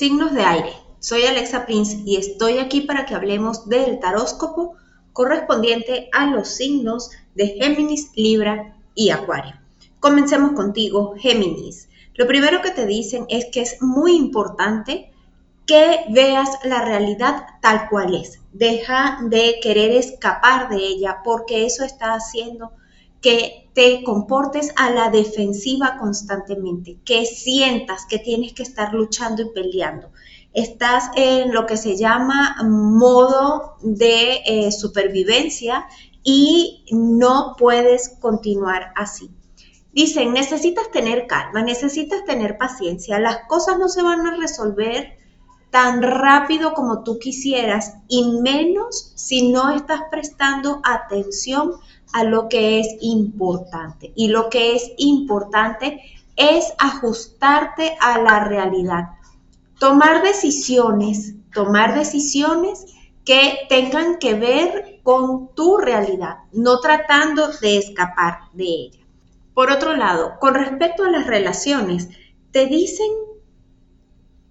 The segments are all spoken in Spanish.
Signos de aire. Soy Alexa Prince y estoy aquí para que hablemos del taróscopo correspondiente a los signos de Géminis, Libra y Acuario. Comencemos contigo, Géminis. Lo primero que te dicen es que es muy importante que veas la realidad tal cual es. Deja de querer escapar de ella porque eso está haciendo que te comportes a la defensiva constantemente, que sientas que tienes que estar luchando y peleando. Estás en lo que se llama modo de eh, supervivencia y no puedes continuar así. Dicen, necesitas tener calma, necesitas tener paciencia, las cosas no se van a resolver tan rápido como tú quisieras y menos si no estás prestando atención a lo que es importante. Y lo que es importante es ajustarte a la realidad. Tomar decisiones, tomar decisiones que tengan que ver con tu realidad, no tratando de escapar de ella. Por otro lado, con respecto a las relaciones, te dicen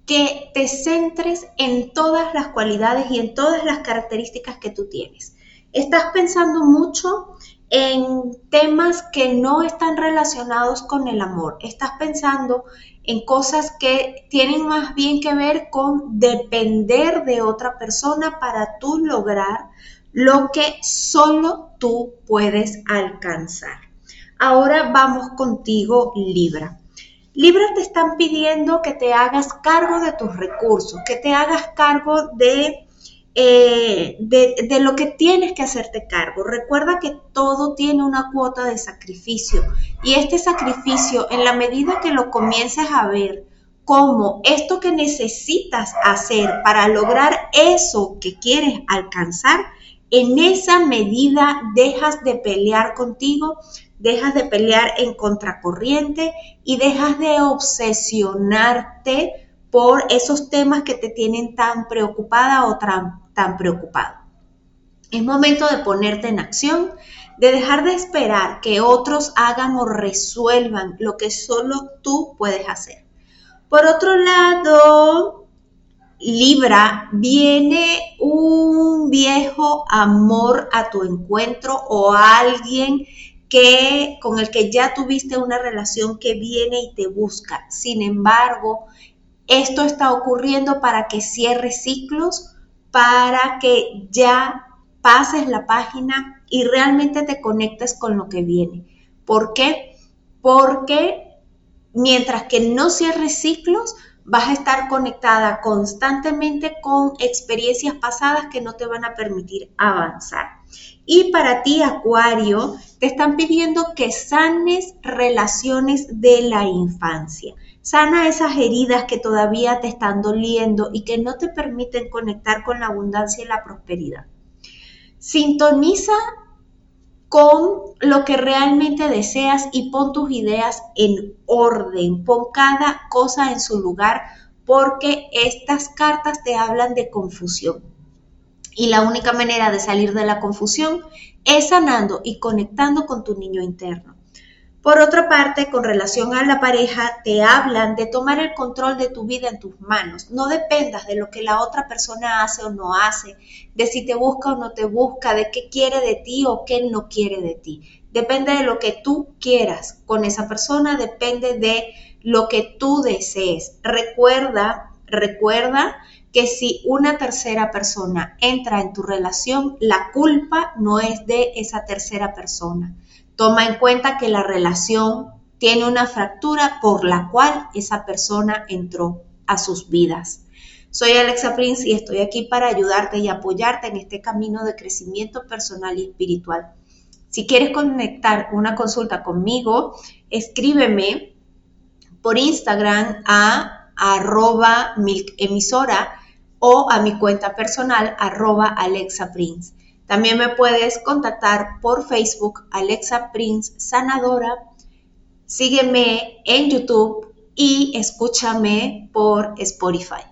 que te centres en todas las cualidades y en todas las características que tú tienes. Estás pensando mucho en temas que no están relacionados con el amor. Estás pensando en cosas que tienen más bien que ver con depender de otra persona para tú lograr lo que solo tú puedes alcanzar. Ahora vamos contigo, Libra. Libra te están pidiendo que te hagas cargo de tus recursos, que te hagas cargo de, eh, de, de, lo que tienes que hacerte cargo. Recuerda que todo tiene una cuota de sacrificio y este sacrificio, en la medida que lo comiences a ver como esto que necesitas hacer para lograr eso que quieres alcanzar, en esa medida dejas de pelear contigo, dejas de pelear en contracorriente y dejas de obsesionarte por esos temas que te tienen tan preocupada o tan, preocupado. Es momento de ponerte en acción, de dejar de esperar que otros hagan o resuelvan lo que solo tú puedes hacer. Por otro lado, Libra, viene un viejo amor a tu encuentro o alguien que con el que ya tuviste una relación que viene y te busca. Sin embargo, esto está ocurriendo para que cierres ciclos, para que ya pases la página y realmente te conectes con lo que viene. ¿Por qué? Porque mientras que no cierres ciclos, vas a estar conectada constantemente con experiencias pasadas que no te van a permitir avanzar. Y para ti, Acuario, te están pidiendo que sanes relaciones de la infancia. Sana esas heridas que todavía te están doliendo y que no te permiten conectar con la abundancia y la prosperidad. Sintoniza con lo que realmente deseas y pon tus ideas en orden, pon cada cosa en su lugar porque estas cartas te hablan de confusión. Y la única manera de salir de la confusión es sanando y conectando con tu niño interno. Por otra parte, con relación a la pareja, te hablan de tomar el control de tu vida en tus manos. No dependas de lo que la otra persona hace o no hace, de si te busca o no te busca, de qué quiere de ti o qué no quiere de ti. Depende de lo que tú quieras con esa persona, depende de lo que tú desees. Recuerda, recuerda que si una tercera persona entra en tu relación, la culpa no es de esa tercera persona Toma en cuenta que la relación tiene una fractura por la cual esa persona entró a sus vidas. Soy Alexa Prince y estoy aquí para ayudarte y apoyarte en este camino de crecimiento personal y espiritual. Si quieres conectar una consulta conmigo, escríbeme por Instagram a arroba emisora o a mi cuenta personal arroba Alexa Prince. También me puedes contactar por Facebook, Alexa Prince Sanadora. Sígueme en YouTube y escúchame por Spotify.